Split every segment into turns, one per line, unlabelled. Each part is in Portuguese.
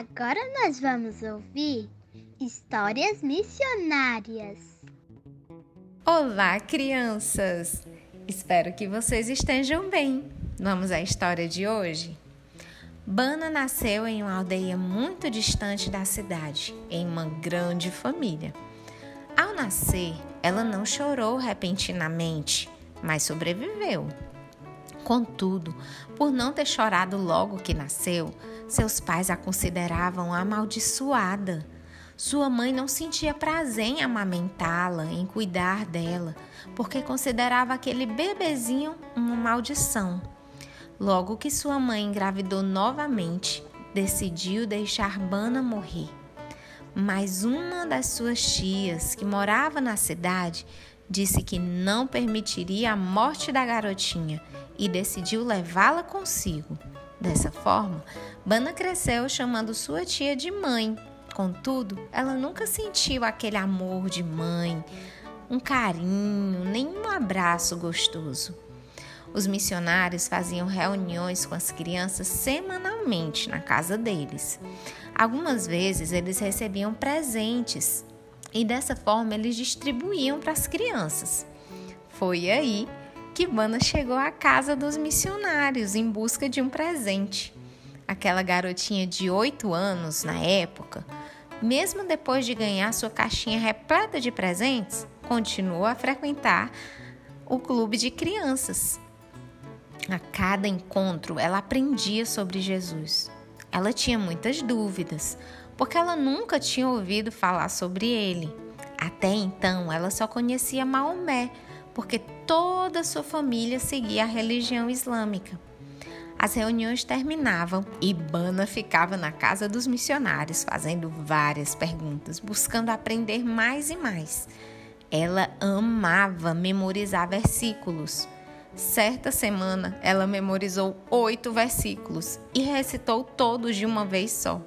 Agora nós vamos ouvir histórias missionárias.
Olá, crianças! Espero que vocês estejam bem. Vamos à história de hoje? Bana nasceu em uma aldeia muito distante da cidade, em uma grande família. Ao nascer, ela não chorou repentinamente, mas sobreviveu. Contudo, por não ter chorado logo que nasceu, seus pais a consideravam amaldiçoada. Sua mãe não sentia prazer em amamentá-la, em cuidar dela, porque considerava aquele bebezinho uma maldição. Logo que sua mãe engravidou novamente, decidiu deixar Bana morrer. Mas uma das suas tias, que morava na cidade, disse que não permitiria a morte da garotinha e decidiu levá-la consigo. Dessa forma, Bana cresceu chamando sua tia de mãe. Contudo, ela nunca sentiu aquele amor de mãe, um carinho, nem um abraço gostoso. Os missionários faziam reuniões com as crianças semanalmente na casa deles. Algumas vezes eles recebiam presentes e dessa forma eles distribuíam para as crianças. Foi aí que Bana chegou à casa dos missionários em busca de um presente. Aquela garotinha de 8 anos na época, mesmo depois de ganhar sua caixinha repleta de presentes, continuou a frequentar o clube de crianças. A cada encontro, ela aprendia sobre Jesus. Ela tinha muitas dúvidas, porque ela nunca tinha ouvido falar sobre ele. Até então, ela só conhecia Maomé, porque toda sua família seguia a religião islâmica. As reuniões terminavam e Bana ficava na casa dos missionários, fazendo várias perguntas, buscando aprender mais e mais. Ela amava memorizar versículos. Certa semana, ela memorizou oito versículos e recitou todos de uma vez só.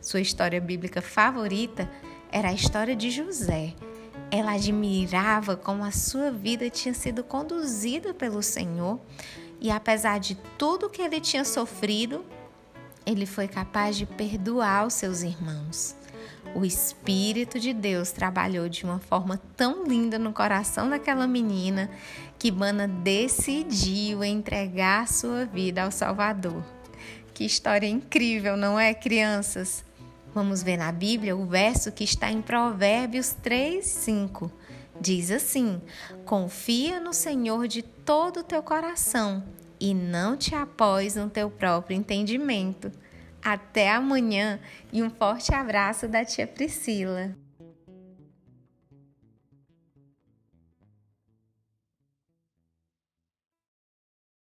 Sua história bíblica favorita era a história de José. Ela admirava como a sua vida tinha sido conduzida pelo Senhor e, apesar de tudo que ele tinha sofrido, ele foi capaz de perdoar os seus irmãos. O Espírito de Deus trabalhou de uma forma tão linda no coração daquela menina que Bana decidiu entregar sua vida ao Salvador. Que história incrível, não é, crianças? Vamos ver na Bíblia o verso que está em Provérbios 3, 5. Diz assim: Confia no Senhor de todo o teu coração e não te após no teu próprio entendimento. Até amanhã e um forte abraço da tia Priscila.